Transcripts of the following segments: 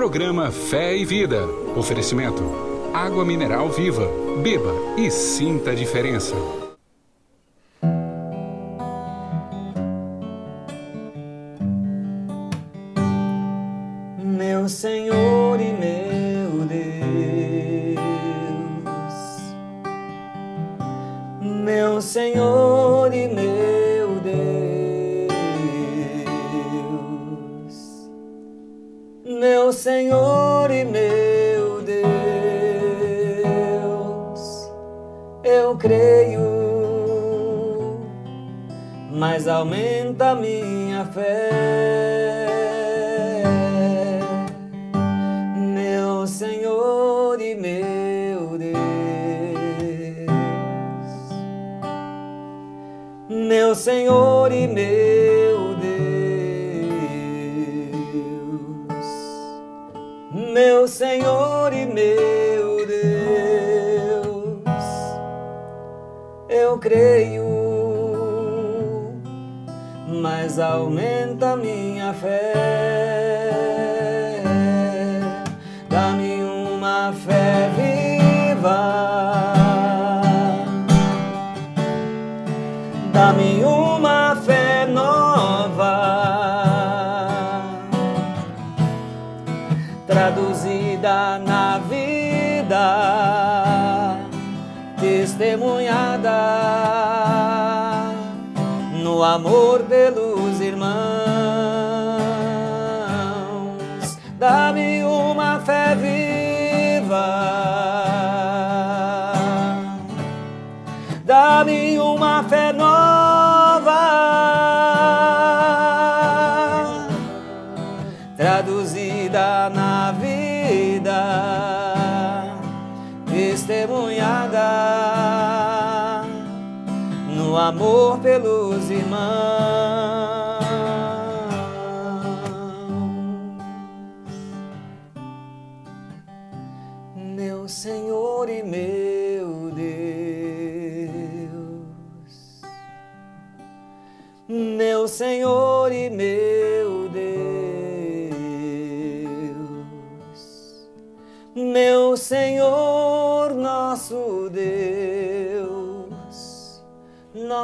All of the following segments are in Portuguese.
Programa Fé e Vida. Oferecimento: Água Mineral Viva. Beba e sinta a diferença. Amor pelos irmãos.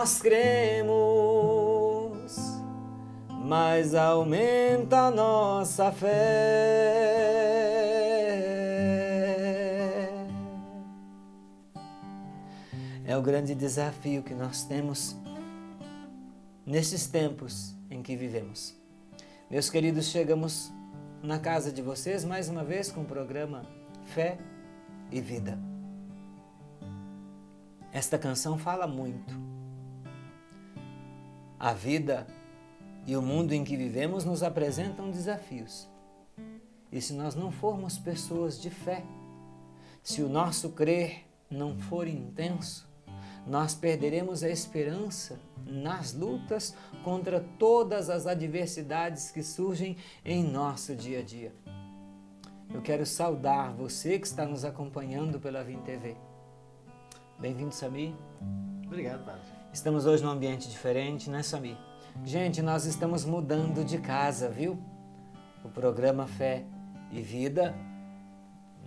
Nós cremos, mas aumenta nossa fé. É o grande desafio que nós temos nesses tempos em que vivemos. Meus queridos, chegamos na casa de vocês mais uma vez com o programa Fé e Vida. Esta canção fala muito. A vida e o mundo em que vivemos nos apresentam desafios. E se nós não formos pessoas de fé, se o nosso crer não for intenso, nós perderemos a esperança nas lutas contra todas as adversidades que surgem em nosso dia a dia. Eu quero saudar você que está nos acompanhando pela Vim TV. Bem-vindo, Samir. Obrigado, padre. Estamos hoje num ambiente diferente, né, Samir? Gente, nós estamos mudando de casa, viu? O programa Fé e Vida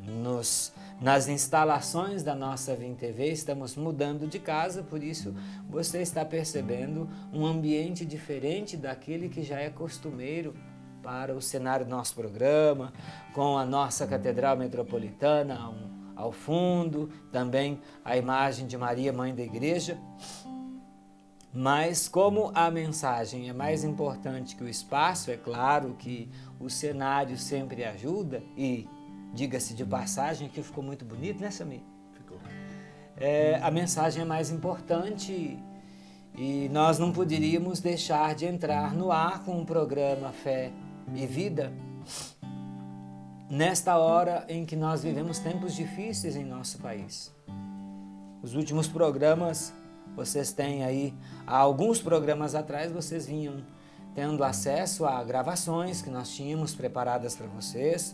nos, nas instalações da nossa Vim TV, estamos mudando de casa, por isso você está percebendo um ambiente diferente daquele que já é costumeiro para o cenário do nosso programa, com a nossa Catedral Metropolitana ao, ao fundo, também a imagem de Maria, Mãe da Igreja. Mas como a mensagem é mais importante que o espaço, é claro que o cenário sempre ajuda e diga-se de passagem, que ficou muito bonito, né, Samir? Ficou. É, a mensagem é mais importante e nós não poderíamos deixar de entrar no ar com o programa Fé e Vida nesta hora em que nós vivemos tempos difíceis em nosso país. Os últimos programas, vocês têm aí, há alguns programas atrás, vocês vinham tendo acesso a gravações que nós tínhamos preparadas para vocês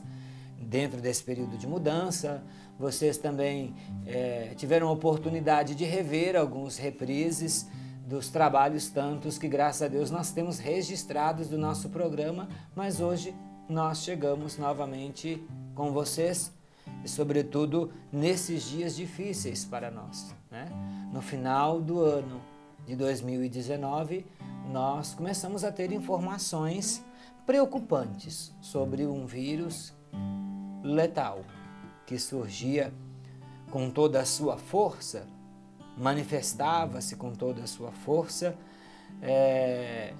dentro desse período de mudança. Vocês também é, tiveram a oportunidade de rever alguns reprises dos trabalhos tantos que, graças a Deus, nós temos registrados do nosso programa, mas hoje nós chegamos novamente com vocês e, sobretudo, nesses dias difíceis para nós. Né? No final do ano de 2019, nós começamos a ter informações preocupantes sobre um vírus letal que surgia com toda a sua força, manifestava-se com toda a sua força é,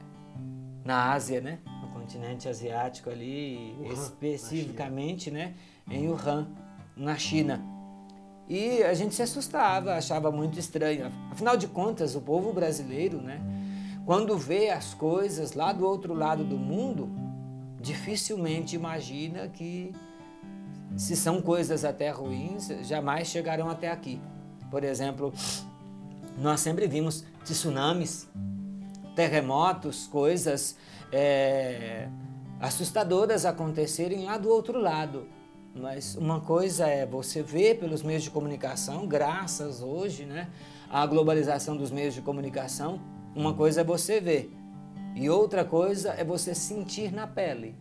na Ásia, né? no continente asiático ali, Wuhan, especificamente né? em Wuhan, na China. E a gente se assustava, achava muito estranho. Afinal de contas, o povo brasileiro, né, quando vê as coisas lá do outro lado do mundo, dificilmente imagina que se são coisas até ruins, jamais chegarão até aqui. Por exemplo, nós sempre vimos tsunamis, terremotos, coisas é, assustadoras acontecerem lá do outro lado. Mas uma coisa é você ver pelos meios de comunicação, graças hoje né, à globalização dos meios de comunicação, uma coisa é você ver e outra coisa é você sentir na pele.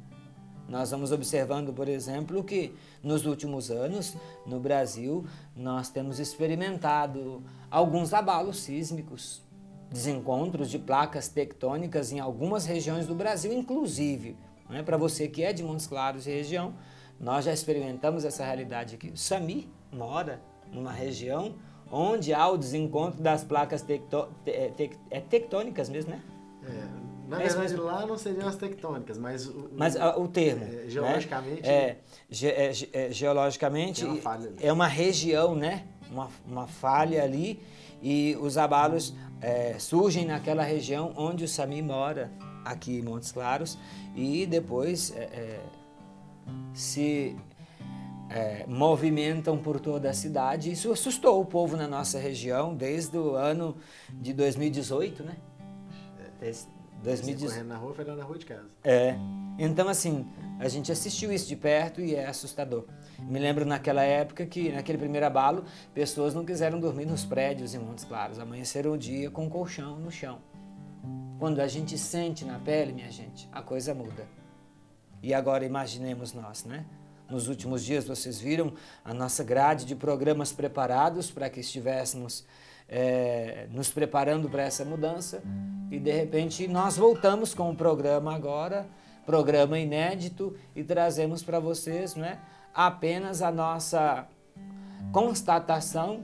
Nós vamos observando, por exemplo, que nos últimos anos, no Brasil, nós temos experimentado alguns abalos sísmicos, desencontros de placas tectônicas em algumas regiões do Brasil, inclusive. Né, Para você que é de Montes Claros e região, nós já experimentamos essa realidade aqui. O Sami mora numa região onde há o desencontro das placas tecto, te, te, é tectônicas mesmo, né? É. Na é verdade, lá não seriam as tectônicas, mas o, mas, o, o termo. É, né? geologicamente. Né? É, ge, é, é, geologicamente uma é uma região, né? Uma, uma falha ali e os abalos é, surgem naquela região onde o Sami mora, aqui em Montes Claros, e depois é, se movimentam por toda a cidade. Isso assustou o povo na nossa região desde o ano de 2018, né? 2018. correndo na rua, foi lá na rua de casa. É. Então, assim, a gente assistiu isso de perto e é assustador. Me lembro naquela época que, naquele primeiro abalo, pessoas não quiseram dormir nos prédios em Montes Claros. Amanheceram o dia com um colchão no chão. Quando a gente sente na pele, minha gente, a coisa muda. E agora imaginemos nós, né? Nos últimos dias vocês viram a nossa grade de programas preparados para que estivéssemos é, nos preparando para essa mudança e de repente nós voltamos com o programa agora, programa inédito e trazemos para vocês né, apenas a nossa constatação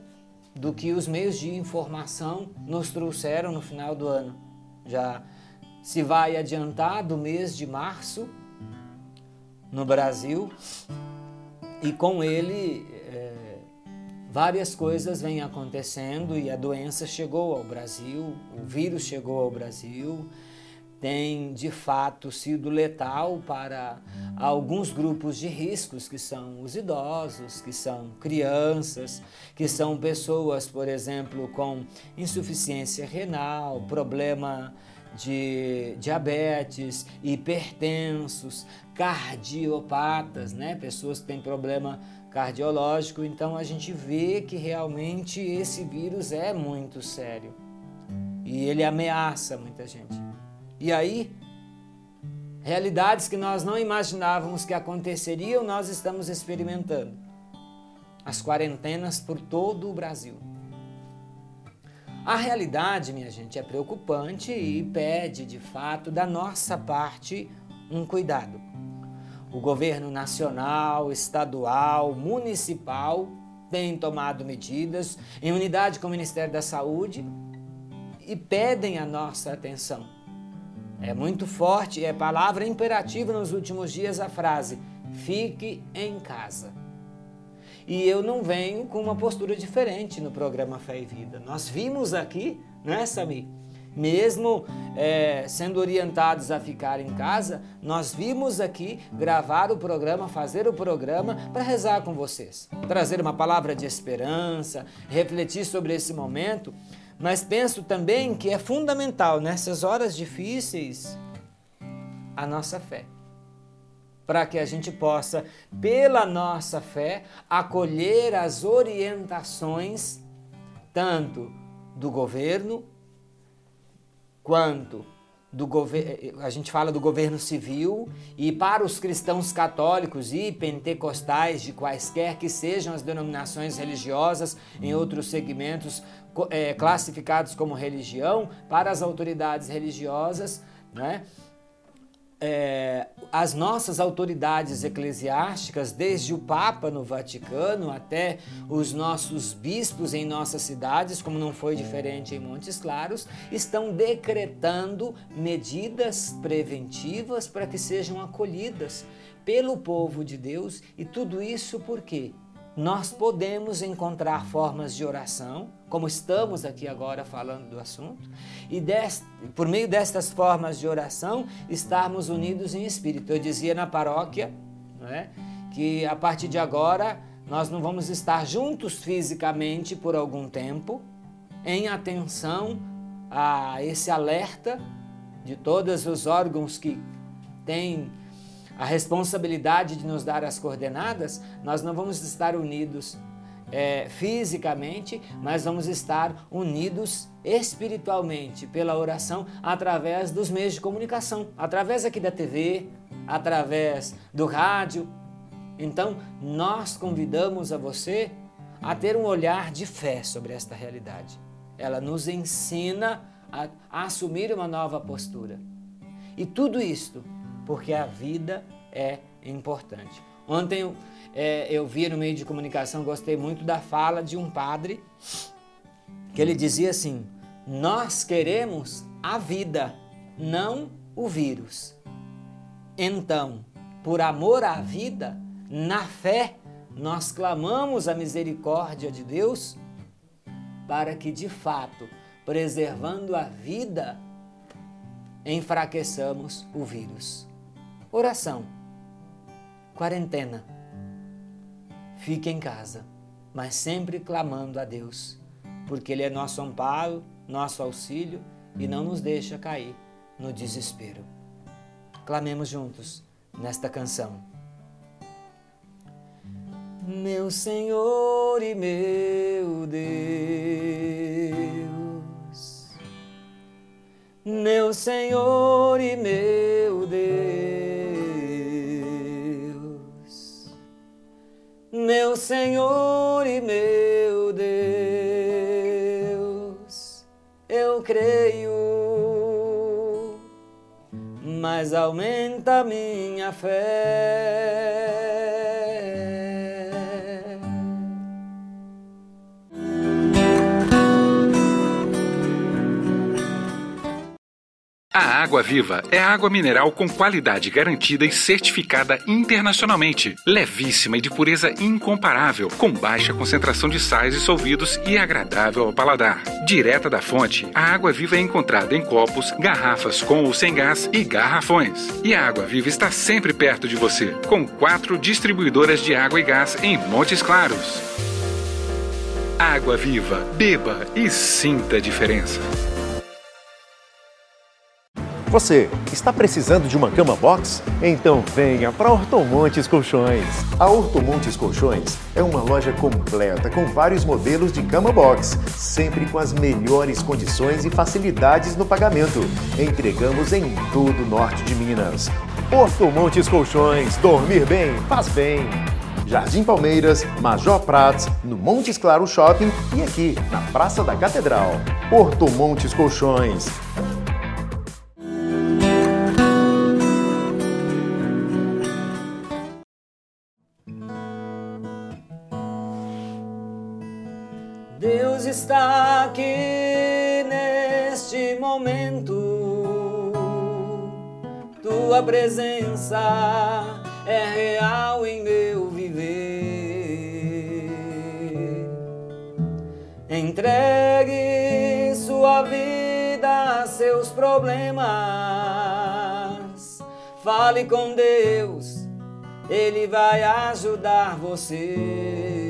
do que os meios de informação nos trouxeram no final do ano. Já se vai adiantar do mês de março no Brasil. E com ele várias coisas vêm acontecendo e a doença chegou ao Brasil, o vírus chegou ao Brasil, tem de fato sido letal para alguns grupos de riscos, que são os idosos, que são crianças, que são pessoas, por exemplo, com insuficiência renal, problema de diabetes, hipertensos, cardiopatas, né? pessoas que têm problema cardiológico, então a gente vê que realmente esse vírus é muito sério e ele ameaça muita gente. E aí, realidades que nós não imaginávamos que aconteceriam, nós estamos experimentando. As quarentenas por todo o Brasil. A realidade, minha gente, é preocupante e pede, de fato, da nossa parte um cuidado o governo nacional, estadual, municipal tem tomado medidas em unidade com o Ministério da Saúde e pedem a nossa atenção. É muito forte, é palavra imperativa nos últimos dias a frase: fique em casa. E eu não venho com uma postura diferente no programa Fé e Vida. Nós vimos aqui, não é, Samir? mesmo é, sendo orientados a ficar em casa, nós vimos aqui gravar o programa, fazer o programa para rezar com vocês, trazer uma palavra de esperança, refletir sobre esse momento. Mas penso também que é fundamental nessas horas difíceis a nossa fé. Para que a gente possa, pela nossa fé, acolher as orientações tanto do governo quanto do governo, a gente fala do governo civil e para os cristãos católicos e pentecostais de quaisquer que sejam as denominações religiosas em outros segmentos é, classificados como religião, para as autoridades religiosas, né? É, as nossas autoridades eclesiásticas, desde o Papa no Vaticano até os nossos bispos em nossas cidades, como não foi diferente em Montes Claros, estão decretando medidas preventivas para que sejam acolhidas pelo povo de Deus e tudo isso por quê? Nós podemos encontrar formas de oração, como estamos aqui agora falando do assunto, e por meio destas formas de oração estarmos unidos em espírito. Eu dizia na paróquia é, que a partir de agora nós não vamos estar juntos fisicamente por algum tempo, em atenção a esse alerta de todos os órgãos que têm a responsabilidade de nos dar as coordenadas, nós não vamos estar unidos é, fisicamente, mas vamos estar unidos espiritualmente pela oração através dos meios de comunicação, através aqui da TV, através do rádio. Então, nós convidamos a você a ter um olhar de fé sobre esta realidade. Ela nos ensina a, a assumir uma nova postura. E tudo isto porque a vida é importante. Ontem é, eu vi no meio de comunicação, gostei muito da fala de um padre, que ele dizia assim: Nós queremos a vida, não o vírus. Então, por amor à vida, na fé, nós clamamos a misericórdia de Deus para que, de fato, preservando a vida, enfraqueçamos o vírus. Oração. Quarentena. Fique em casa, mas sempre clamando a Deus, porque Ele é nosso amparo, nosso auxílio e não nos deixa cair no desespero. Clamemos juntos nesta canção. Meu Senhor e meu Deus, meu Senhor e meu aumenta minha fé. Água Viva é água mineral com qualidade garantida e certificada internacionalmente. Levíssima e de pureza incomparável, com baixa concentração de sais e solvidos e agradável ao paladar. Direta da fonte, a Água Viva é encontrada em copos, garrafas com ou sem gás e garrafões. E a Água Viva está sempre perto de você, com quatro distribuidoras de água e gás em Montes Claros. Água Viva, beba e sinta a diferença. Você está precisando de uma cama box? Então venha para Ortomontes Colchões. A Ortomontes Colchões é uma loja completa com vários modelos de cama box, sempre com as melhores condições e facilidades no pagamento. Entregamos em todo o norte de Minas. Ortomontes Colchões, dormir bem, faz bem. Jardim Palmeiras, Major Prats, no Montes Claro Shopping e aqui na Praça da Catedral. Porto Montes Colchões. Momento. Tua presença é real em meu viver. Entregue sua vida a seus problemas. Fale com Deus, Ele vai ajudar você.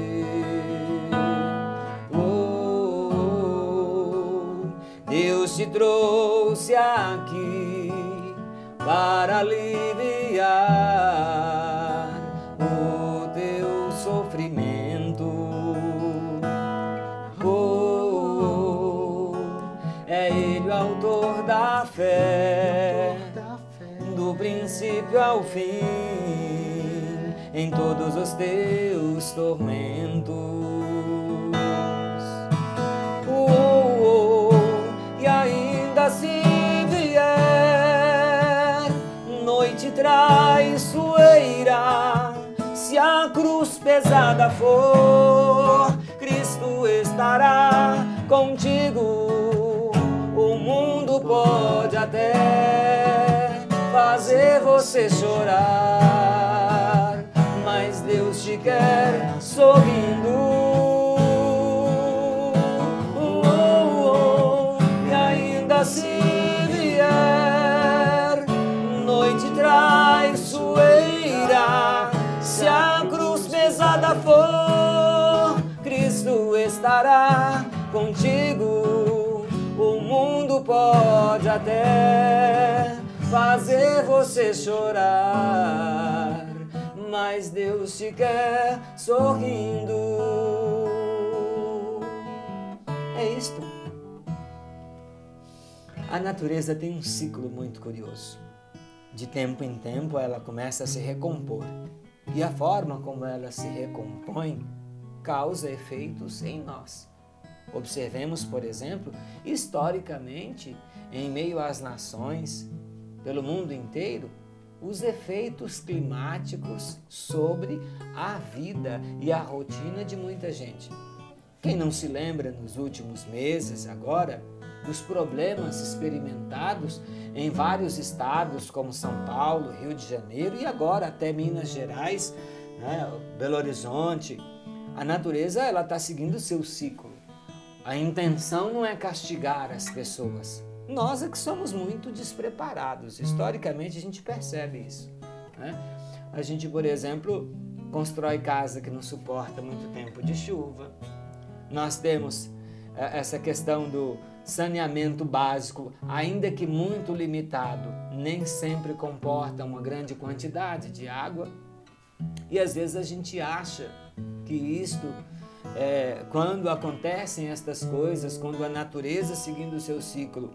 Deus te trouxe aqui para aliviar o teu sofrimento. Oh, é Ele o autor da fé. princípio ao fim, em todos os teus tormentos. Se vier noite traiçoeira, se a cruz pesada for, Cristo estará contigo. O mundo pode até fazer você chorar, mas Deus te quer sorrindo. Estará contigo. O mundo pode até fazer você chorar, mas Deus te quer sorrindo. É isto. A natureza tem um ciclo muito curioso. De tempo em tempo ela começa a se recompor. E a forma como ela se recompõe causa efeitos em nós. Observemos, por exemplo, historicamente, em meio às nações, pelo mundo inteiro, os efeitos climáticos sobre a vida e a rotina de muita gente. Quem não se lembra nos últimos meses, agora, dos problemas experimentados em vários estados, como São Paulo, Rio de Janeiro e agora até Minas Gerais, né, Belo Horizonte. A natureza ela está seguindo o seu ciclo. A intenção não é castigar as pessoas. Nós é que somos muito despreparados. Historicamente a gente percebe isso. Né? A gente, por exemplo, constrói casa que não suporta muito tempo de chuva. Nós temos essa questão do saneamento básico, ainda que muito limitado, nem sempre comporta uma grande quantidade de água. E às vezes a gente acha que isto, é, quando acontecem estas coisas, quando a natureza seguindo o seu ciclo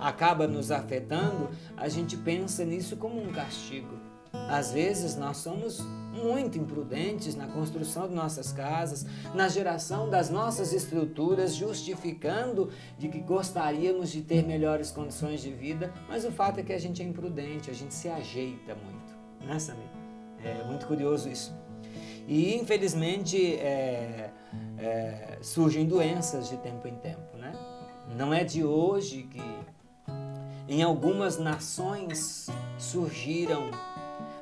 acaba nos afetando, a gente pensa nisso como um castigo. Às vezes nós somos muito imprudentes na construção de nossas casas, na geração das nossas estruturas, justificando de que gostaríamos de ter melhores condições de vida, mas o fato é que a gente é imprudente, a gente se ajeita muito, né, Samir? É muito curioso isso. E infelizmente é, é, surgem doenças de tempo em tempo, né? Não é de hoje que em algumas nações surgiram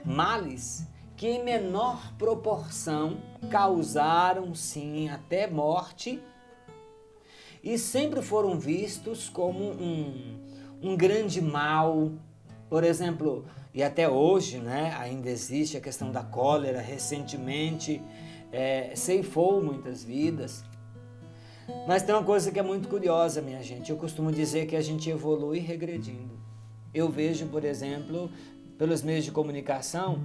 males que em menor proporção causaram sim até morte e sempre foram vistos como um, um grande mal. Por exemplo, e até hoje né, ainda existe a questão da cólera, recentemente é, ceifou muitas vidas. Mas tem uma coisa que é muito curiosa, minha gente. Eu costumo dizer que a gente evolui regredindo. Eu vejo, por exemplo, pelos meios de comunicação,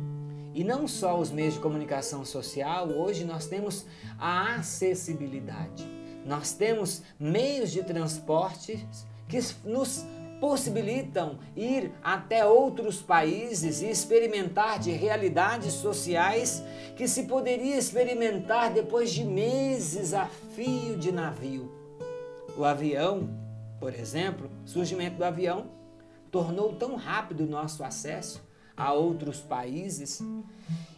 e não só os meios de comunicação social, hoje nós temos a acessibilidade. Nós temos meios de transporte que nos possibilitam ir até outros países e experimentar de realidades sociais que se poderia experimentar depois de meses a fio de navio. O avião, por exemplo, o surgimento do avião tornou tão rápido o nosso acesso a outros países.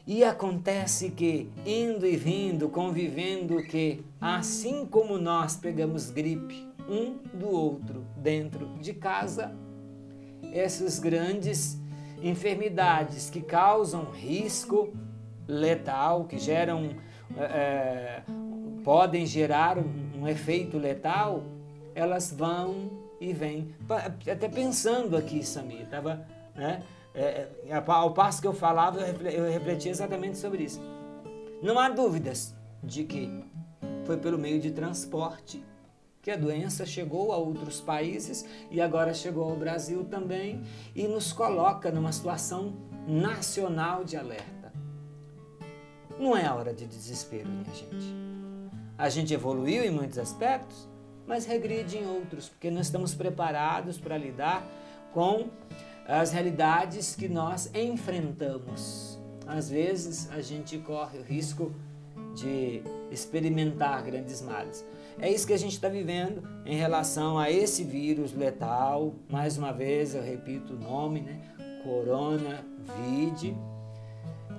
E acontece que, indo e vindo, convivendo, que assim como nós pegamos gripe um do outro dentro de casa, essas grandes enfermidades que causam risco letal, que geram, é, podem gerar um, efeito letal, elas vão e vêm. Até pensando aqui, Samir, estava. Né? É, ao passo que eu falava, eu refletia exatamente sobre isso. Não há dúvidas de que foi pelo meio de transporte que a doença chegou a outros países e agora chegou ao Brasil também e nos coloca numa situação nacional de alerta. Não é hora de desespero, minha gente. A gente evoluiu em muitos aspectos, mas regride em outros, porque não estamos preparados para lidar com as realidades que nós enfrentamos. Às vezes a gente corre o risco de experimentar grandes males. É isso que a gente está vivendo em relação a esse vírus letal. Mais uma vez, eu repito o nome, né? Coronavírus.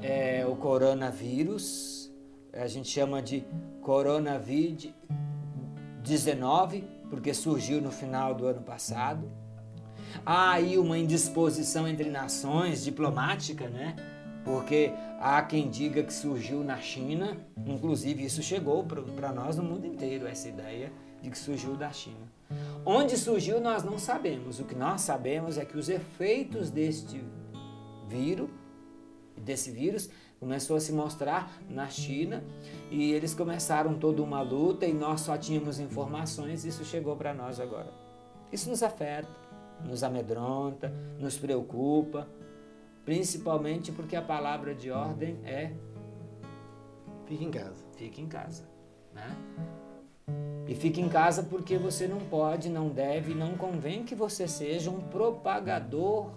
É, o coronavírus, a gente chama de coronavírus 19, porque surgiu no final do ano passado. Há aí uma indisposição entre nações diplomática, né? Porque há quem diga que surgiu na China, inclusive isso chegou para nós no mundo inteiro, essa ideia de que surgiu da China. Onde surgiu nós não sabemos. O que nós sabemos é que os efeitos deste vírus, desse vírus, começou a se mostrar na China e eles começaram toda uma luta e nós só tínhamos informações, isso chegou para nós agora. Isso nos afeta, nos amedronta, nos preocupa, principalmente porque a palavra de ordem é fique em casa. Fique em casa, né? E fique em casa porque você não pode, não deve, não convém que você seja um propagador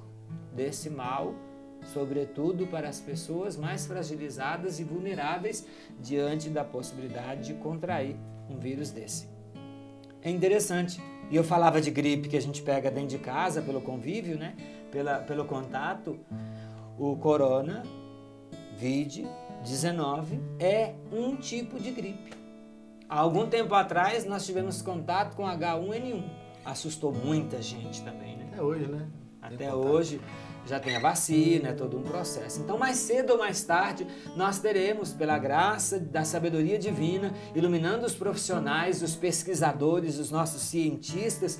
desse mal, sobretudo para as pessoas mais fragilizadas e vulneráveis diante da possibilidade de contrair um vírus desse. É interessante. E eu falava de gripe que a gente pega dentro de casa pelo convívio, né? Pela, pelo contato. O corona, VID-19, é um tipo de gripe. Há algum tempo atrás nós tivemos contato com H1N1. Assustou muita gente também, né? Até hoje, né? Até hoje já tem a vacina, é todo um processo. Então, mais cedo ou mais tarde, nós teremos, pela graça da sabedoria divina, iluminando os profissionais, os pesquisadores, os nossos cientistas,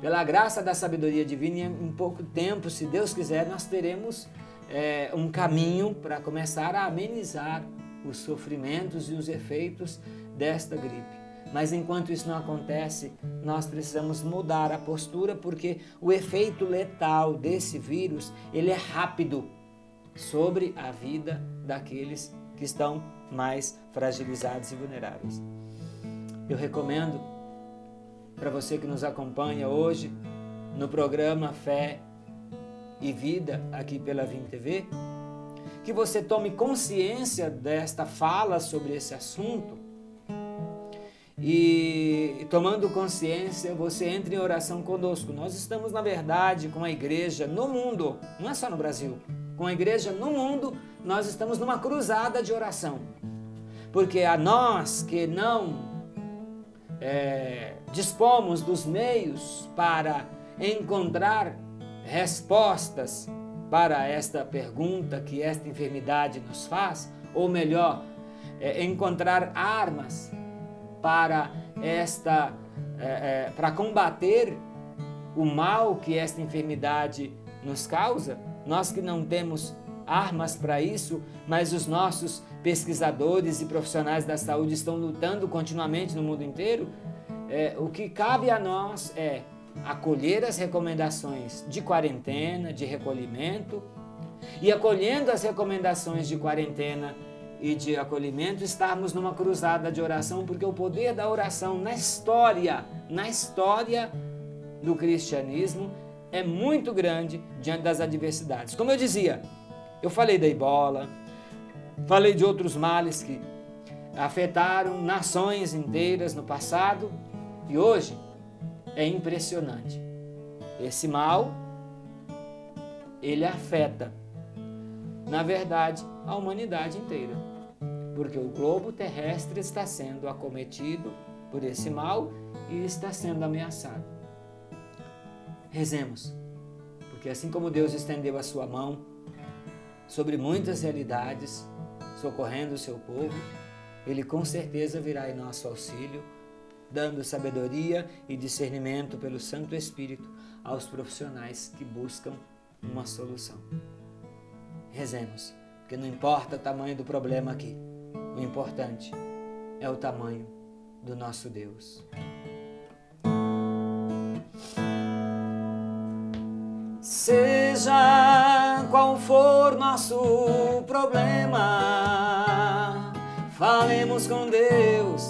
pela graça da sabedoria divina, em pouco tempo, se Deus quiser, nós teremos é, um caminho para começar a amenizar os sofrimentos e os efeitos desta gripe. Mas enquanto isso não acontece, nós precisamos mudar a postura porque o efeito letal desse vírus, ele é rápido sobre a vida daqueles que estão mais fragilizados e vulneráveis. Eu recomendo para você que nos acompanha hoje no programa Fé e Vida aqui pela Vim TV, que você tome consciência desta fala sobre esse assunto e tomando consciência, você entra em oração conosco. Nós estamos, na verdade, com a igreja no mundo, não é só no Brasil, com a igreja no mundo, nós estamos numa cruzada de oração. Porque a nós que não é, dispomos dos meios para encontrar respostas para esta pergunta que esta enfermidade nos faz, ou melhor, é, encontrar armas para esta é, é, para combater o mal que esta enfermidade nos causa, nós que não temos armas para isso, mas os nossos pesquisadores e profissionais da saúde estão lutando continuamente no mundo inteiro, é, o que cabe a nós é acolher as recomendações de quarentena, de recolhimento, e acolhendo as recomendações de quarentena e de acolhimento, estarmos numa cruzada de oração, porque o poder da oração na história, na história do cristianismo, é muito grande diante das adversidades. Como eu dizia, eu falei da ebola, falei de outros males que afetaram nações inteiras no passado e hoje é impressionante. Esse mal ele afeta, na verdade, a humanidade inteira porque o globo terrestre está sendo acometido por esse mal e está sendo ameaçado. Rezemos, porque assim como Deus estendeu a sua mão sobre muitas realidades, socorrendo o seu povo, ele com certeza virá em nosso auxílio, dando sabedoria e discernimento pelo Santo Espírito aos profissionais que buscam uma solução. Rezemos, porque não importa o tamanho do problema aqui, o importante é o tamanho do nosso Deus. Seja qual for nosso problema, falemos com Deus,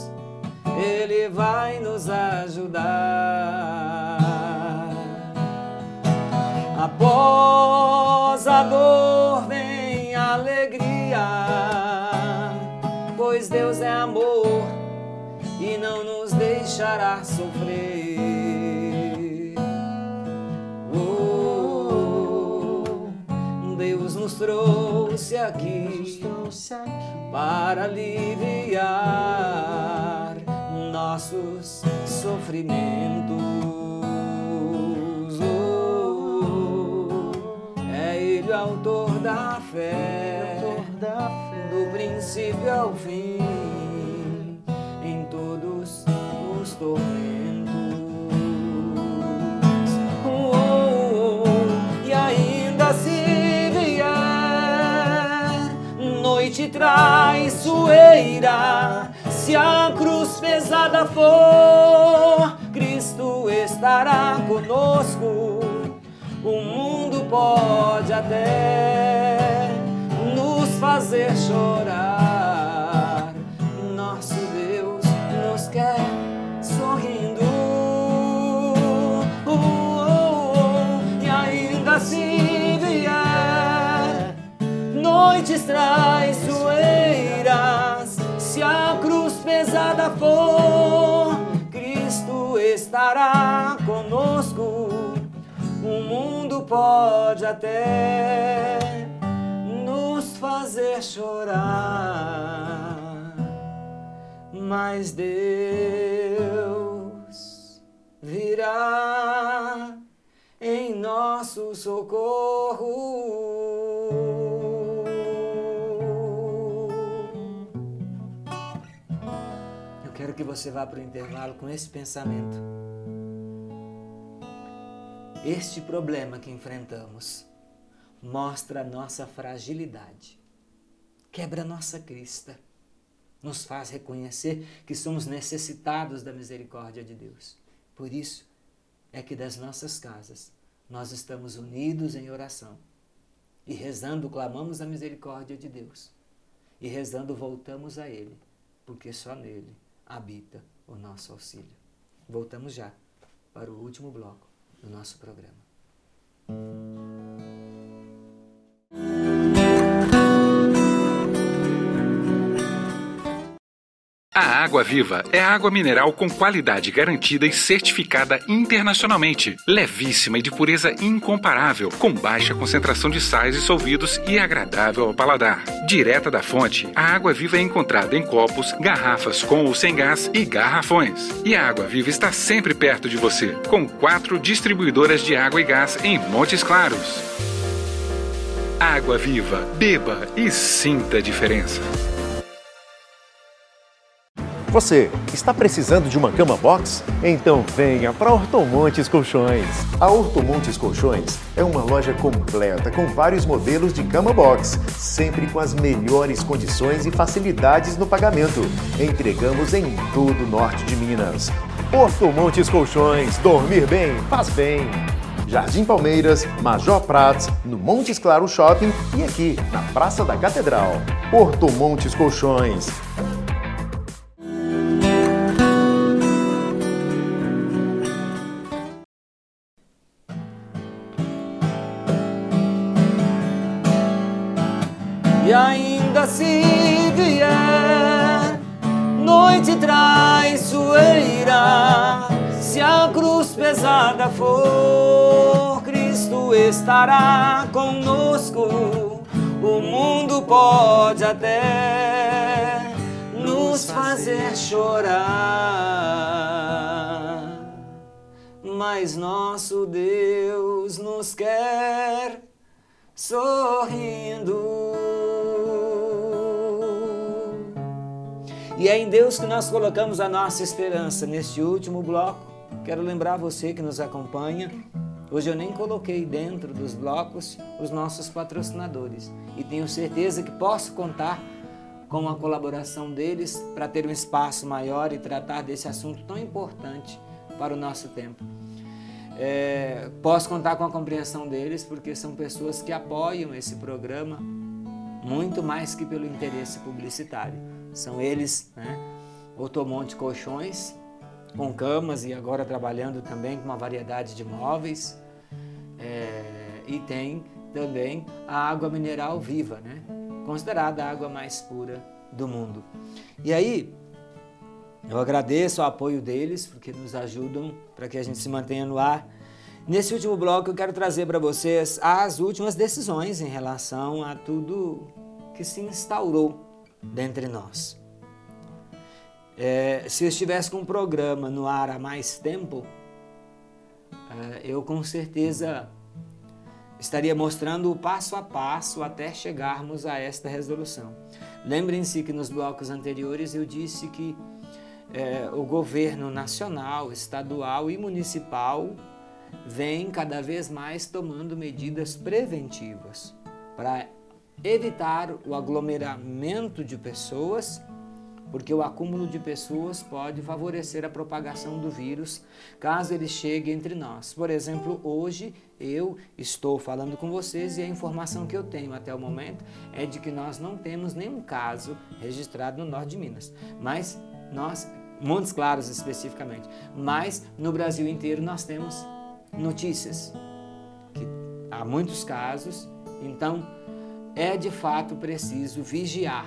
ajudar. Após a dor vem a alegria, pois Deus é amor e não nos deixará sofrer. Oh, Deus nos trouxe aqui para aliviar nossos sofrimentos. Oh, é Ele o autor da fé, do princípio ao fim, em todos os tormentos. Oh, e ainda se vier noite traiçoeira, se a cruz pesada for, Cristo estará conosco. O mundo pode até nos fazer chorar. Nosso Deus nos quer sorrindo. Oh, oh, oh, e ainda se vier noites traiçoeiras, pesada for, Cristo estará conosco. O mundo pode até nos fazer chorar, mas Deus virá em nosso socorro. Quero que você vá para o intervalo com esse pensamento. Este problema que enfrentamos mostra a nossa fragilidade, quebra a nossa crista, nos faz reconhecer que somos necessitados da misericórdia de Deus. Por isso é que das nossas casas nós estamos unidos em oração e rezando clamamos a misericórdia de Deus e rezando voltamos a Ele, porque só nele habita o nosso auxílio. Voltamos já para o último bloco do nosso programa. A Água Viva é água mineral com qualidade garantida e certificada internacionalmente. Levíssima e de pureza incomparável, com baixa concentração de sais e solvidos e agradável ao paladar. Direta da fonte, a Água Viva é encontrada em copos, garrafas com ou sem gás e garrafões. E a Água Viva está sempre perto de você, com quatro distribuidoras de água e gás em Montes Claros. Água Viva, beba e sinta a diferença. Você está precisando de uma cama box? Então venha para Ortomontes Colchões. A Ortomontes Colchões é uma loja completa com vários modelos de cama box, sempre com as melhores condições e facilidades no pagamento. Entregamos em todo o norte de Minas. Ortomontes Colchões, dormir bem, faz bem. Jardim Palmeiras, Major Prats, no Montes Claro Shopping e aqui na Praça da Catedral. Ortomontes Colchões. Estará conosco. O mundo pode até nos fazer chorar, mas nosso Deus nos quer sorrindo. E é em Deus que nós colocamos a nossa esperança neste último bloco. Quero lembrar você que nos acompanha. Hoje eu nem coloquei dentro dos blocos os nossos patrocinadores e tenho certeza que posso contar com a colaboração deles para ter um espaço maior e tratar desse assunto tão importante para o nosso tempo. É, posso contar com a compreensão deles porque são pessoas que apoiam esse programa muito mais que pelo interesse publicitário. São eles, né? Otomonte Colchões, com camas e agora trabalhando também com uma variedade de móveis. É, e tem também a água mineral viva, né? considerada a água mais pura do mundo. E aí, eu agradeço o apoio deles, porque nos ajudam para que a gente se mantenha no ar. Nesse último bloco, eu quero trazer para vocês as últimas decisões em relação a tudo que se instaurou dentre nós. É, se eu estivesse com um programa no ar há mais tempo, eu com certeza estaria mostrando o passo a passo até chegarmos a esta resolução. Lembrem-se que nos blocos anteriores eu disse que é, o governo nacional, estadual e municipal vem cada vez mais tomando medidas preventivas para evitar o aglomeramento de pessoas, porque o acúmulo de pessoas pode favorecer a propagação do vírus caso ele chegue entre nós. Por exemplo, hoje eu estou falando com vocês e a informação que eu tenho até o momento é de que nós não temos nenhum caso registrado no norte de Minas, mas nós Montes Claros especificamente, mas no Brasil inteiro nós temos notícias que há muitos casos, então é de fato preciso vigiar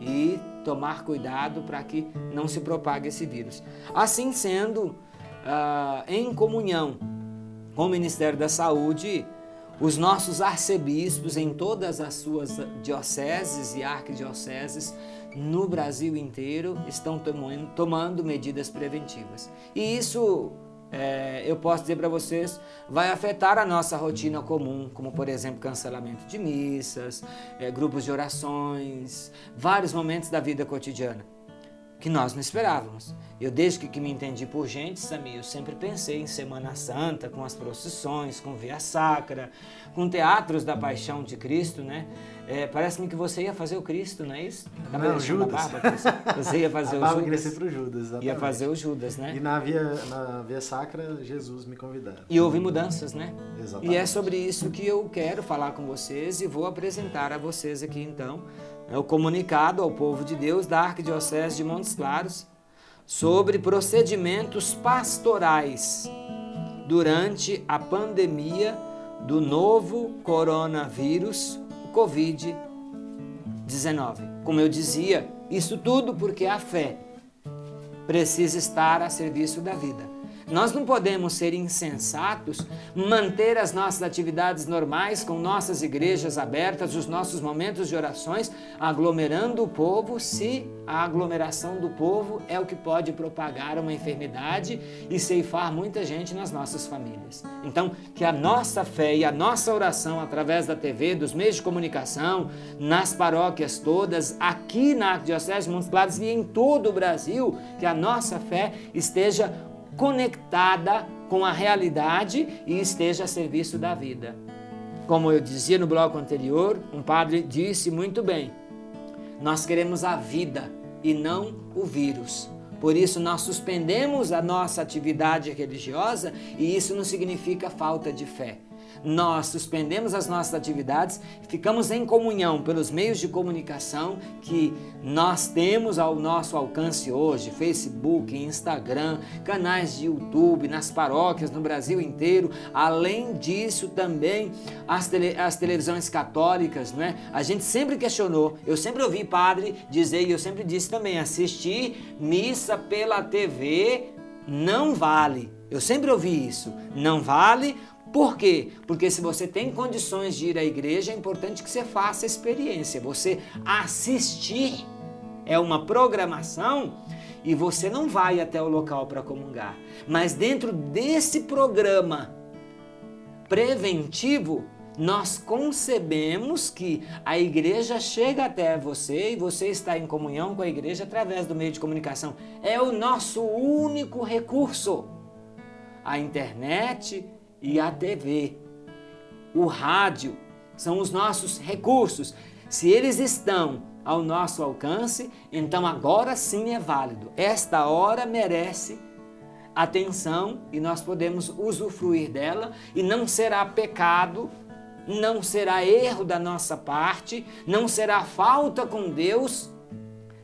e tomar cuidado para que não se propague esse vírus. Assim sendo, uh, em comunhão com o Ministério da Saúde, os nossos arcebispos em todas as suas dioceses e arquidioceses no Brasil inteiro estão tomando, medidas preventivas. E isso é, eu posso dizer para vocês, vai afetar a nossa rotina comum, como por exemplo cancelamento de missas, é, grupos de orações, vários momentos da vida cotidiana que nós não esperávamos. Eu, desde que, que me entendi por gente, Samir, eu sempre pensei em Semana Santa, com as procissões, com Via Sacra, com teatros da Paixão de Cristo, né? É, Parece-me que você ia fazer o Cristo, não é isso? Tava não, Judas. Barba, você ia fazer o Judas. ser pro Judas, exatamente. Ia fazer o Judas, né? E na Via, na via Sacra, Jesus me convidava. E houve mudanças, né? Exatamente. E é sobre isso que eu quero falar com vocês e vou apresentar a vocês aqui então é o comunicado ao povo de Deus da Arquidiocese de Montes Claros sobre procedimentos pastorais durante a pandemia do novo coronavírus, o Covid-19. Como eu dizia, isso tudo porque a fé precisa estar a serviço da vida. Nós não podemos ser insensatos, manter as nossas atividades normais com nossas igrejas abertas, os nossos momentos de orações, aglomerando o povo, se a aglomeração do povo é o que pode propagar uma enfermidade e ceifar muita gente nas nossas famílias. Então, que a nossa fé e a nossa oração através da TV, dos meios de comunicação, nas paróquias todas, aqui na Arquidiocese de Montes Claros e em todo o Brasil, que a nossa fé esteja conectada com a realidade e esteja a serviço da vida. Como eu dizia no bloco anterior, um padre disse muito bem: nós queremos a vida e não o vírus. Por isso, nós suspendemos a nossa atividade religiosa e isso não significa falta de fé nós suspendemos as nossas atividades, ficamos em comunhão pelos meios de comunicação que nós temos ao nosso alcance hoje Facebook, Instagram, canais de YouTube, nas paróquias no Brasil inteiro. Além disso, também as, tele, as televisões católicas, não é? A gente sempre questionou, eu sempre ouvi padre dizer, e eu sempre disse também, assistir missa pela TV não vale. Eu sempre ouvi isso. Não vale por quê? Porque se você tem condições de ir à igreja, é importante que você faça a experiência. Você assistir é uma programação e você não vai até o local para comungar. Mas dentro desse programa preventivo, nós concebemos que a igreja chega até você e você está em comunhão com a igreja através do meio de comunicação. É o nosso único recurso. A internet e a TV. O rádio são os nossos recursos. Se eles estão ao nosso alcance, então agora sim é válido. Esta hora merece atenção e nós podemos usufruir dela e não será pecado, não será erro da nossa parte, não será falta com Deus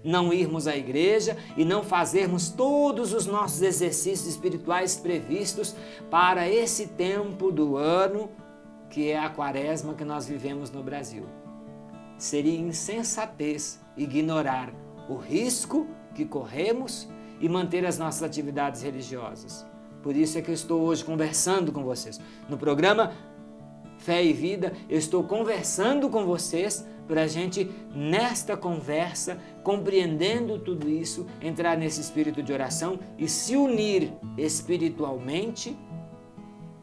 não irmos à igreja e não fazermos todos os nossos exercícios espirituais previstos para esse tempo do ano que é a quaresma que nós vivemos no Brasil. Seria insensatez ignorar o risco que corremos e manter as nossas atividades religiosas. Por isso é que eu estou hoje conversando com vocês. No programa Fé e Vida, eu estou conversando com vocês para a gente, nesta conversa, compreendendo tudo isso, entrar nesse espírito de oração e se unir espiritualmente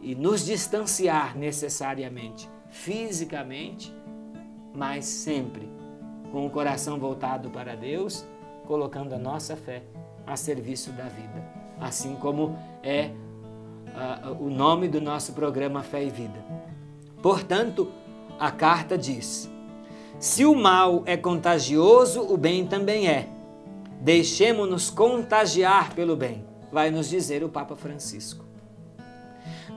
e nos distanciar necessariamente, fisicamente, mas sempre com o coração voltado para Deus, colocando a nossa fé a serviço da vida, assim como é uh, o nome do nosso programa Fé e Vida. Portanto, a carta diz: se o mal é contagioso, o bem também é. Deixemos-nos contagiar pelo bem, vai nos dizer o Papa Francisco.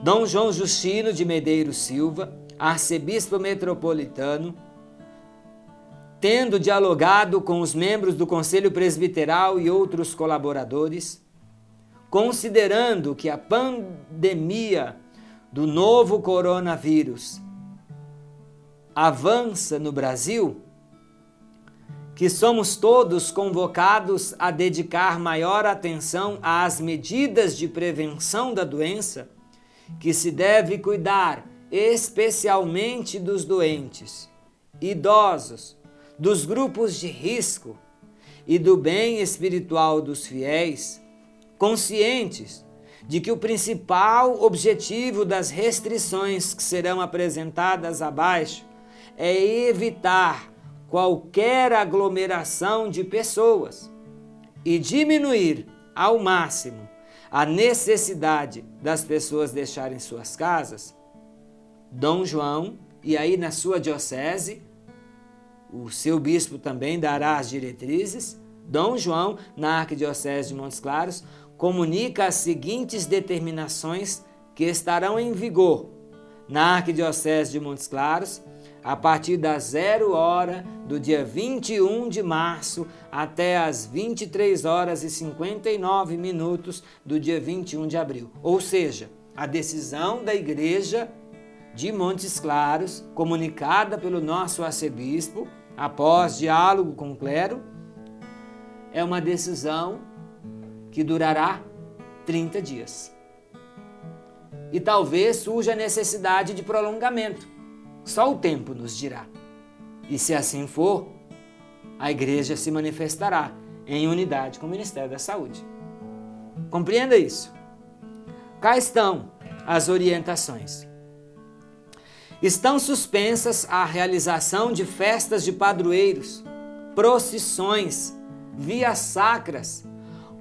Dom João Justino de Medeiros Silva, arcebispo metropolitano, tendo dialogado com os membros do Conselho Presbiteral e outros colaboradores, considerando que a pandemia do novo coronavírus avança no Brasil, que somos todos convocados a dedicar maior atenção às medidas de prevenção da doença, que se deve cuidar especialmente dos doentes, idosos, dos grupos de risco e do bem espiritual dos fiéis, conscientes de que o principal objetivo das restrições que serão apresentadas abaixo é evitar qualquer aglomeração de pessoas e diminuir ao máximo a necessidade das pessoas deixarem suas casas, Dom João, e aí na sua diocese, o seu bispo também dará as diretrizes. Dom João, na Arquidiocese de Montes Claros, comunica as seguintes determinações que estarão em vigor na Arquidiocese de Montes Claros a partir das zero hora do dia 21 de março até as 23 horas e 59 minutos do dia 21 de abril. Ou seja, a decisão da Igreja de Montes Claros, comunicada pelo nosso arcebispo, após diálogo com o clero, é uma decisão que durará 30 dias. E talvez surja a necessidade de prolongamento só o tempo nos dirá. E se assim for, a igreja se manifestará em unidade com o Ministério da Saúde. Compreenda isso. Cá estão as orientações. Estão suspensas a realização de festas de padroeiros, procissões, vias sacras,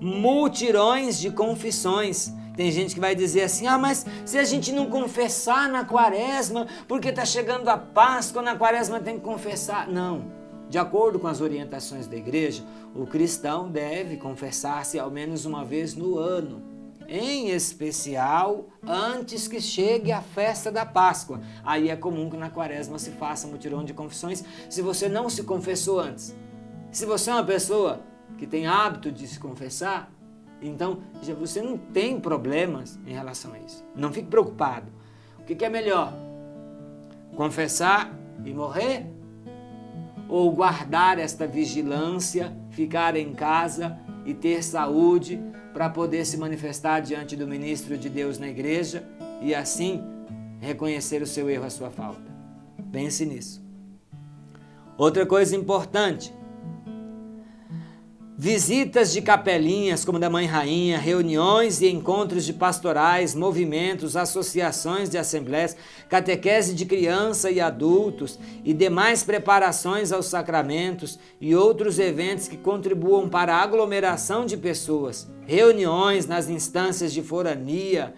multirões de confissões tem gente que vai dizer assim: ah, mas se a gente não confessar na quaresma, porque está chegando a Páscoa, na quaresma tem que confessar. Não. De acordo com as orientações da igreja, o cristão deve confessar-se ao menos uma vez no ano, em especial antes que chegue a festa da Páscoa. Aí é comum que na quaresma se faça mutirão de confissões se você não se confessou antes. Se você é uma pessoa que tem hábito de se confessar, então, você não tem problemas em relação a isso. Não fique preocupado. O que é melhor? Confessar e morrer? Ou guardar esta vigilância, ficar em casa e ter saúde para poder se manifestar diante do ministro de Deus na igreja e assim reconhecer o seu erro, a sua falta? Pense nisso. Outra coisa importante, Visitas de capelinhas como da Mãe Rainha, reuniões e encontros de pastorais, movimentos, associações de assembleias, catequese de criança e adultos e demais preparações aos sacramentos e outros eventos que contribuam para a aglomeração de pessoas, reuniões nas instâncias de forania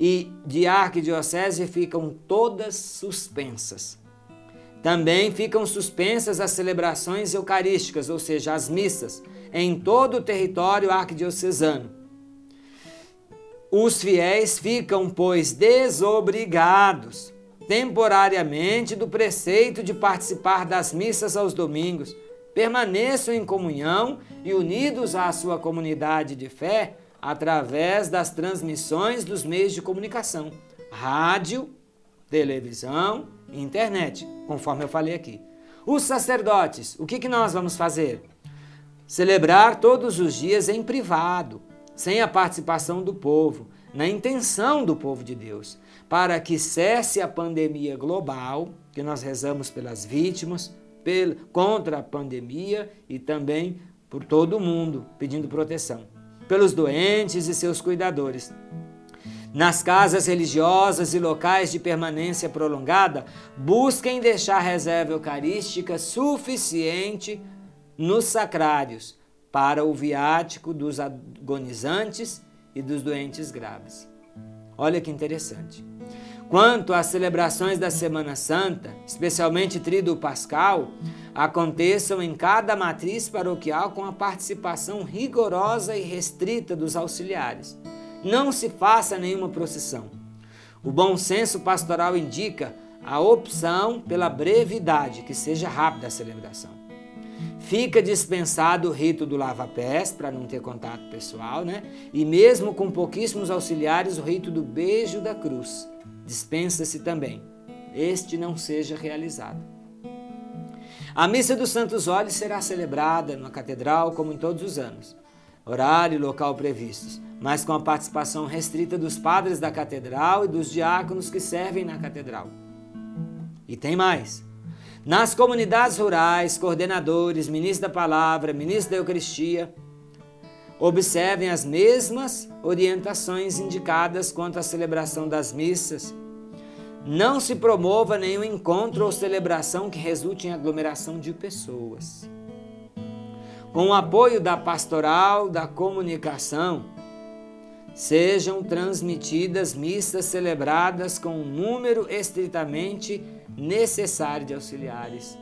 e de arquidiocese ficam todas suspensas. Também ficam suspensas as celebrações eucarísticas, ou seja, as missas em todo o território arquidiocesano. Os fiéis ficam, pois, desobrigados temporariamente do preceito de participar das missas aos domingos. Permaneçam em comunhão e unidos à sua comunidade de fé através das transmissões dos meios de comunicação, rádio, televisão e internet, conforme eu falei aqui. Os sacerdotes, o que, que nós vamos fazer? Celebrar todos os dias em privado, sem a participação do povo, na intenção do povo de Deus, para que cesse a pandemia global, que nós rezamos pelas vítimas, contra a pandemia e também por todo o mundo, pedindo proteção, pelos doentes e seus cuidadores. Nas casas religiosas e locais de permanência prolongada, busquem deixar reserva eucarística suficiente nos sacrários para o viático dos agonizantes e dos doentes graves. Olha que interessante. Quanto às celebrações da Semana Santa, especialmente Tríduo Pascal, aconteçam em cada matriz paroquial com a participação rigorosa e restrita dos auxiliares não se faça nenhuma procissão. O bom senso pastoral indica a opção pela brevidade, que seja rápida a celebração. Fica dispensado o rito do lava-pés, para não ter contato pessoal, né? E mesmo com pouquíssimos auxiliares, o rito do beijo da cruz. Dispensa-se também. Este não seja realizado. A missa dos Santos Olhos será celebrada na catedral, como em todos os anos. Horário e local previstos mas com a participação restrita dos padres da catedral e dos diáconos que servem na catedral. E tem mais. Nas comunidades rurais, coordenadores, ministros da palavra, ministros da Eucaristia, observem as mesmas orientações indicadas quanto à celebração das missas. Não se promova nenhum encontro ou celebração que resulte em aglomeração de pessoas. Com o apoio da pastoral, da comunicação, sejam transmitidas missas celebradas com um número estritamente necessário de auxiliares,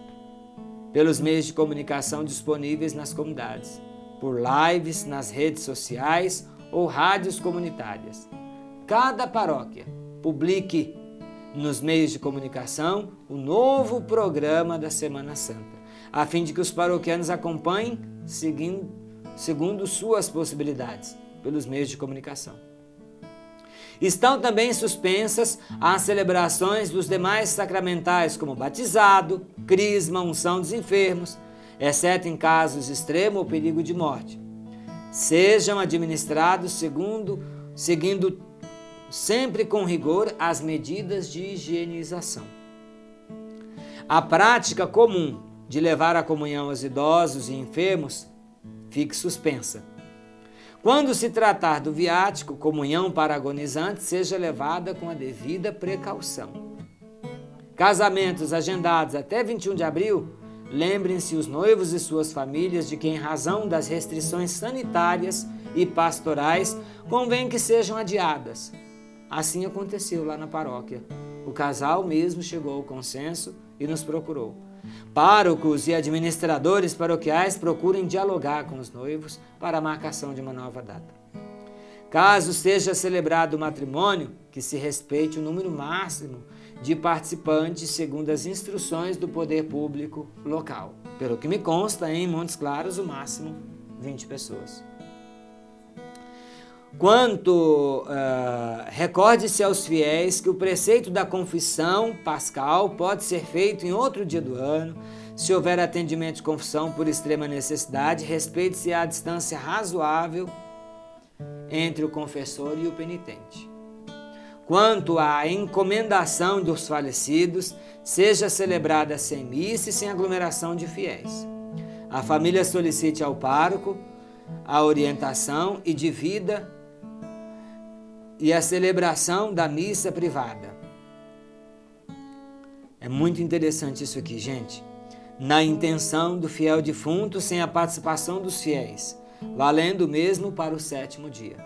pelos meios de comunicação disponíveis nas comunidades, por lives nas redes sociais ou rádios comunitárias. Cada paróquia publique nos meios de comunicação o novo programa da Semana Santa, a fim de que os paroquianos acompanhem seguindo, segundo suas possibilidades pelos meios de comunicação. Estão também suspensas as celebrações dos demais sacramentais, como batizado, crisma, unção dos enfermos, exceto em casos de extremo ou perigo de morte. Sejam administrados segundo, seguindo sempre com rigor as medidas de higienização. A prática comum de levar a comunhão aos idosos e enfermos fique suspensa quando se tratar do viático, comunhão para agonizantes, seja levada com a devida precaução. Casamentos agendados até 21 de abril, lembrem-se os noivos e suas famílias de que, em razão das restrições sanitárias e pastorais, convém que sejam adiadas. Assim aconteceu lá na paróquia. O casal mesmo chegou ao consenso e nos procurou. Párocos e administradores paroquiais procurem dialogar com os noivos para a marcação de uma nova data. Caso seja celebrado o matrimônio, que se respeite o número máximo de participantes segundo as instruções do poder público local. Pelo que me consta, em Montes Claros, o máximo 20 pessoas. Quanto, uh, recorde-se aos fiéis que o preceito da confissão pascal pode ser feito em outro dia do ano. Se houver atendimento de confissão por extrema necessidade, respeite-se a distância razoável entre o confessor e o penitente. Quanto à encomendação dos falecidos, seja celebrada sem missa e sem aglomeração de fiéis. A família solicite ao pároco a orientação e divida e a celebração da missa privada. É muito interessante isso aqui, gente. Na intenção do fiel defunto sem a participação dos fiéis, valendo mesmo para o sétimo dia.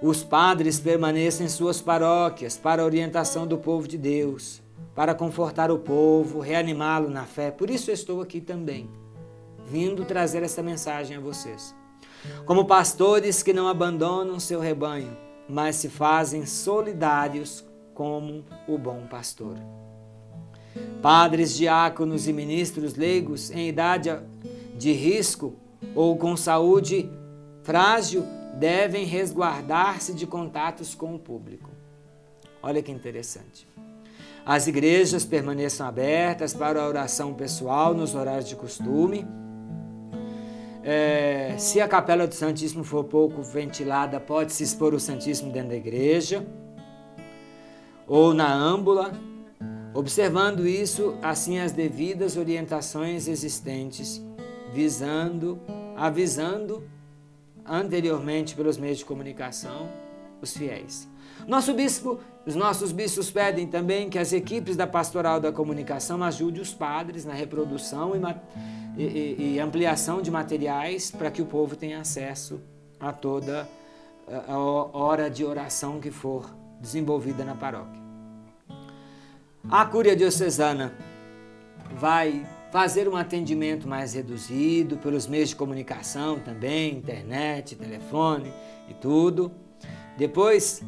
Os padres permanecem em suas paróquias para a orientação do povo de Deus, para confortar o povo, reanimá-lo na fé. Por isso estou aqui também, vindo trazer essa mensagem a vocês. Como pastores que não abandonam seu rebanho, mas se fazem solidários como o bom pastor. Padres, diáconos e ministros leigos em idade de risco ou com saúde frágil devem resguardar-se de contatos com o público. Olha que interessante. As igrejas permaneçam abertas para a oração pessoal nos horários de costume. É, se a capela do Santíssimo for pouco ventilada, pode-se expor o Santíssimo dentro da igreja ou na âmbula. Observando isso, assim as devidas orientações existentes, visando, avisando anteriormente pelos meios de comunicação os fiéis. Nosso bispo, os nossos bispos pedem também que as equipes da pastoral da comunicação ajudem os padres na reprodução e, e, e ampliação de materiais para que o povo tenha acesso a toda a hora de oração que for desenvolvida na paróquia. A Cúria Diocesana vai fazer um atendimento mais reduzido pelos meios de comunicação também, internet, telefone e tudo. Depois,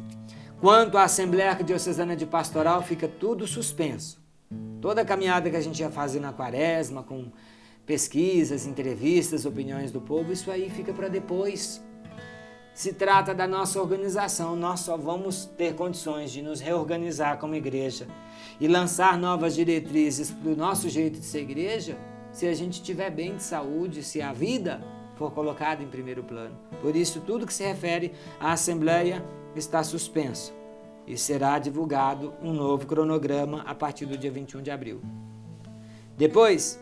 quanto à Assembleia Diocesana de Pastoral, fica tudo suspenso. Toda a caminhada que a gente ia fazer na quaresma, com pesquisas, entrevistas, opiniões do povo, isso aí fica para depois. Se trata da nossa organização, nós só vamos ter condições de nos reorganizar como igreja e lançar novas diretrizes para o nosso jeito de ser igreja se a gente estiver bem de saúde, se a vida for colocada em primeiro plano. Por isso, tudo que se refere à Assembleia está suspenso e será divulgado um novo cronograma a partir do dia 21 de abril. Depois,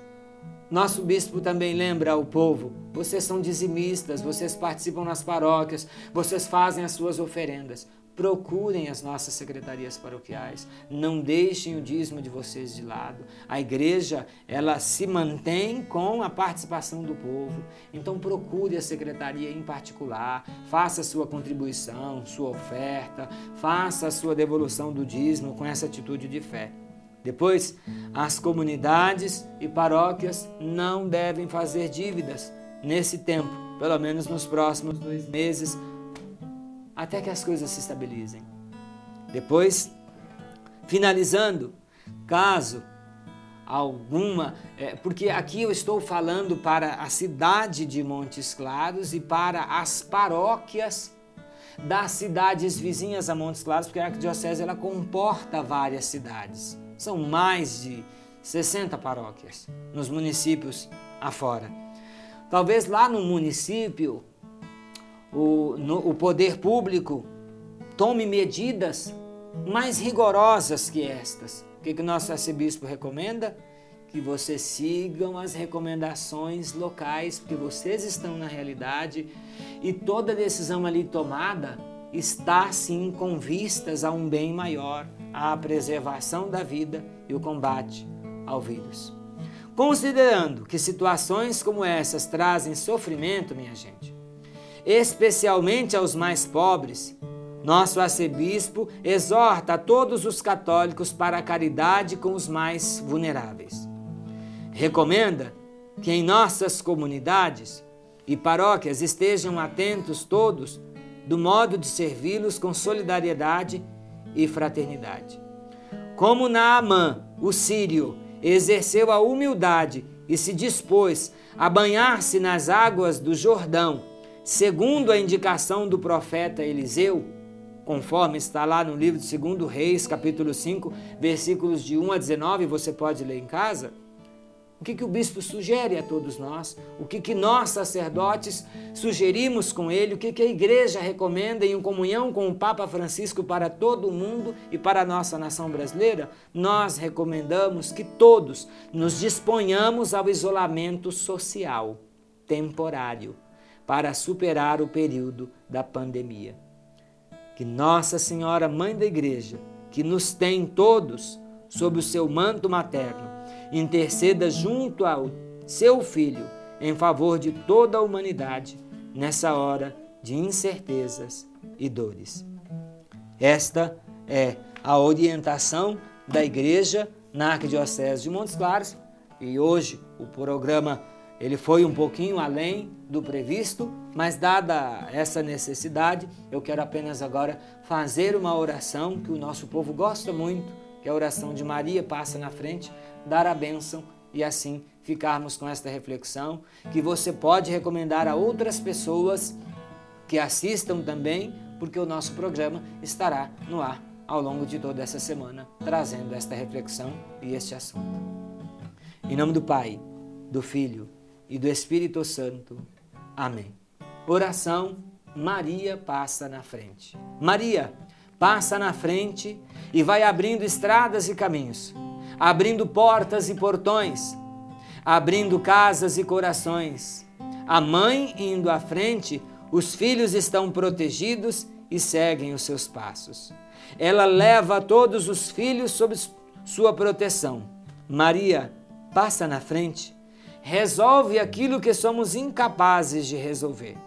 nosso bispo também lembra ao povo: vocês são dizimistas, vocês participam nas paróquias, vocês fazem as suas oferendas. Procurem as nossas secretarias paroquiais, não deixem o dízimo de vocês de lado. A igreja, ela se mantém com a participação do povo. Então procure a secretaria em particular, faça sua contribuição, sua oferta, faça a sua devolução do dízimo com essa atitude de fé. Depois, as comunidades e paróquias não devem fazer dívidas nesse tempo, pelo menos nos próximos dois meses, até que as coisas se estabilizem. Depois, finalizando, caso alguma, é, porque aqui eu estou falando para a cidade de Montes Claros e para as paróquias das cidades vizinhas a Montes Claros, porque a arquidiocese ela comporta várias cidades. São mais de 60 paróquias nos municípios afora. Talvez lá no município o, no, o poder público tome medidas mais rigorosas que estas. O que, que o nosso arcebispo recomenda? Que vocês sigam as recomendações locais, porque vocês estão na realidade e toda decisão ali tomada está sim com vistas a um bem maior à preservação da vida e o combate ao vírus. Considerando que situações como essas trazem sofrimento, minha gente, especialmente aos mais pobres, nosso arcebispo exorta a todos os católicos para a caridade com os mais vulneráveis. Recomenda que em nossas comunidades e paróquias estejam atentos todos do modo de servi-los com solidariedade e fraternidade. Como Naamã, o sírio, exerceu a humildade e se dispôs a banhar-se nas águas do Jordão, segundo a indicação do profeta Eliseu, conforme está lá no livro de 2 Reis, capítulo 5, versículos de 1 a 19, você pode ler em casa. O que, que o bispo sugere a todos nós? O que, que nós, sacerdotes, sugerimos com ele? O que, que a igreja recomenda em comunhão com o Papa Francisco para todo o mundo e para a nossa nação brasileira? Nós recomendamos que todos nos disponhamos ao isolamento social temporário para superar o período da pandemia. Que Nossa Senhora, Mãe da Igreja, que nos tem todos sob o seu manto materno, interceda junto ao seu Filho em favor de toda a humanidade nessa hora de incertezas e dores. Esta é a orientação da Igreja na Arquidiocese de Montes Claros e hoje o programa ele foi um pouquinho além do previsto, mas dada essa necessidade, eu quero apenas agora fazer uma oração que o nosso povo gosta muito, que é a oração de Maria passa na frente, dar a bênção e assim ficarmos com esta reflexão que você pode recomendar a outras pessoas que assistam também, porque o nosso programa estará no ar ao longo de toda essa semana, trazendo esta reflexão e este assunto. Em nome do Pai, do Filho e do Espírito Santo. Amém. Oração: Maria passa na frente. Maria passa na frente e vai abrindo estradas e caminhos, abrindo portas e portões, abrindo casas e corações. A mãe indo à frente, os filhos estão protegidos e seguem os seus passos. Ela leva todos os filhos sob sua proteção. Maria passa na frente, resolve aquilo que somos incapazes de resolver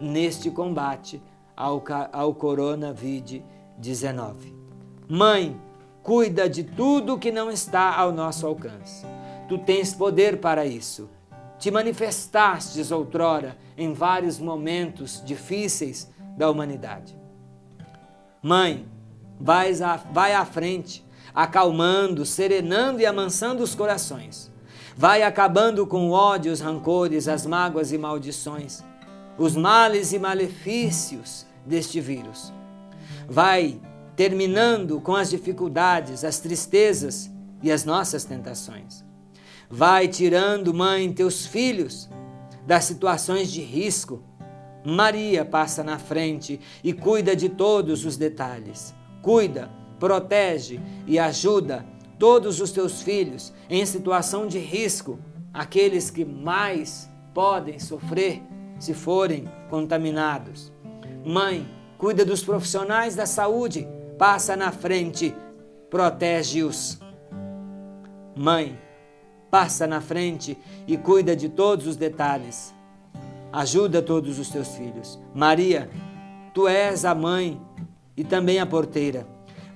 neste combate ao, ao Coronavírus-19. Mãe, cuida de tudo que não está ao nosso alcance. Tu tens poder para isso. Te manifestastes outrora em vários momentos difíceis da humanidade. Mãe, vai à, vai à frente, acalmando, serenando e amansando os corações. Vai acabando com o ódio, os rancores, as mágoas e maldições, os males e malefícios deste vírus. Vai terminando com as dificuldades, as tristezas e as nossas tentações. Vai tirando, mãe, teus filhos das situações de risco. Maria passa na frente e cuida de todos os detalhes cuida, protege e ajuda todos os teus filhos em situação de risco, aqueles que mais podem sofrer se forem contaminados. Mãe, cuida dos profissionais da saúde, passa na frente, protege-os. Mãe, passa na frente e cuida de todos os detalhes. Ajuda todos os teus filhos. Maria, tu és a mãe e também a porteira.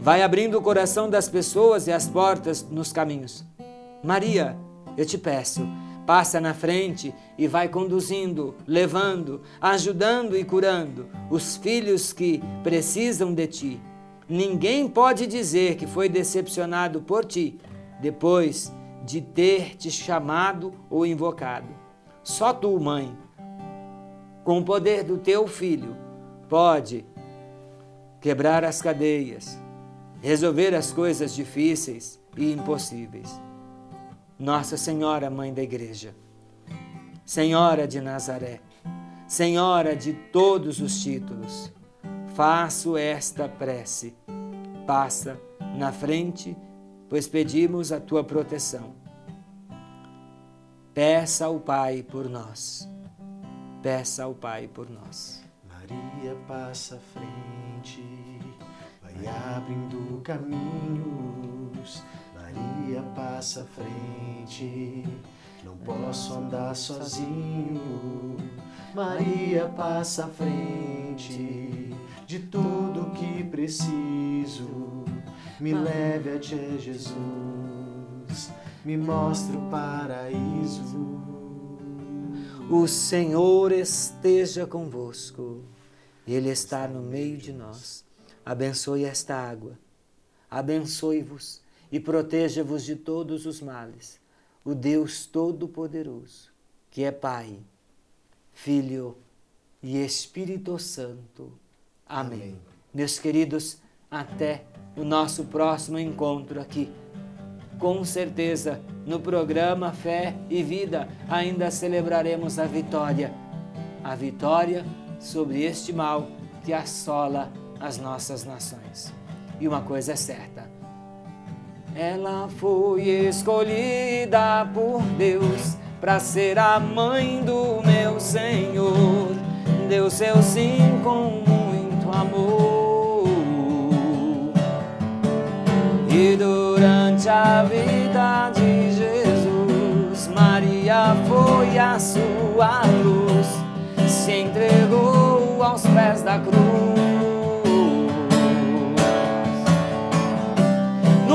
Vai abrindo o coração das pessoas e as portas nos caminhos. Maria, eu te peço, passa na frente e vai conduzindo, levando, ajudando e curando os filhos que precisam de ti. Ninguém pode dizer que foi decepcionado por ti depois de ter te chamado ou invocado. Só tu, mãe, com o poder do teu filho, pode quebrar as cadeias, resolver as coisas difíceis e impossíveis. Nossa Senhora, Mãe da Igreja, Senhora de Nazaré, Senhora de todos os títulos, faço esta prece. Passa na frente, pois pedimos a tua proteção. Peça ao Pai por nós. Peça ao Pai por nós. Maria passa à frente, vai abrindo caminhos. Maria passa à frente, não posso andar sozinho. Maria passa à frente de tudo que preciso. Me leve a ti, Jesus, me mostre o paraíso. O Senhor esteja convosco, Ele está no meio de nós. Abençoe esta água, abençoe-vos e proteja-vos de todos os males. O Deus Todo-Poderoso, que é Pai, Filho e Espírito Santo. Amém. Amém. Meus queridos, até o nosso próximo encontro aqui com certeza, no programa Fé e Vida ainda celebraremos a vitória. A vitória sobre este mal que assola as nossas nações. E uma coisa é certa: ela foi escolhida por Deus para ser a mãe do meu Senhor. Deu seu sim com muito amor. E durante a vida de Jesus, Maria foi a sua luz, se entregou aos pés da cruz.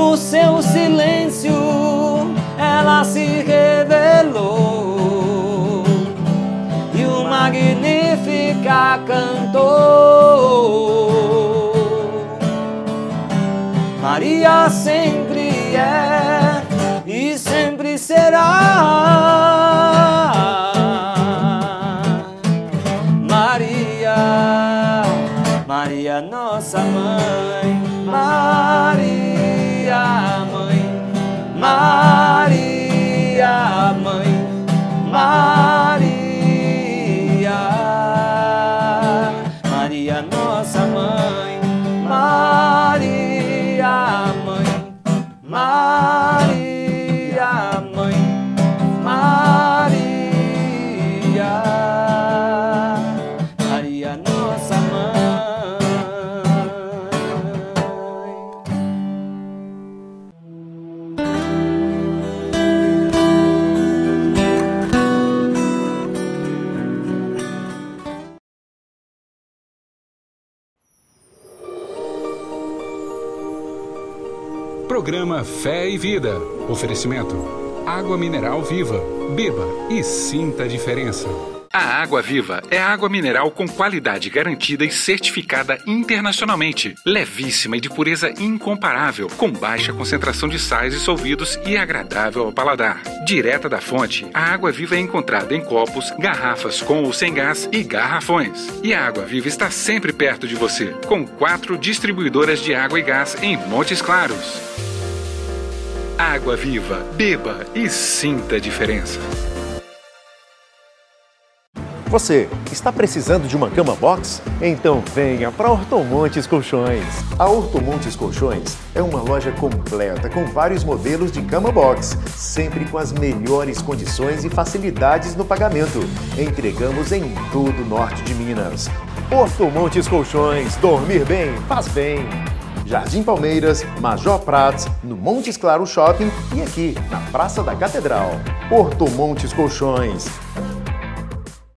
No seu silêncio, ela se revelou e o Magnífica cantou. Maria sempre é e sempre será. Maria, Maria, nossa mãe. Maria, mãe, Maria. Vida. Oferecimento: Água Mineral Viva. Beba e sinta a diferença. A Água Viva é água mineral com qualidade garantida e certificada internacionalmente. Levíssima e de pureza incomparável, com baixa concentração de sais e solvidos e agradável ao paladar. Direta da fonte, a Água Viva é encontrada em copos, garrafas com ou sem gás e garrafões. E a Água Viva está sempre perto de você, com quatro distribuidoras de água e gás em Montes Claros. Água Viva, beba e sinta a diferença. Você está precisando de uma cama box? Então venha para Ortomontes Colchões. A Ortomontes Colchões é uma loja completa com vários modelos de cama box, sempre com as melhores condições e facilidades no pagamento. Entregamos em todo o norte de Minas. Ortomontes Colchões, dormir bem faz bem. Jardim Palmeiras, Major Prats, no Montes Claro Shopping e aqui na Praça da Catedral. Ortomontes Colchões.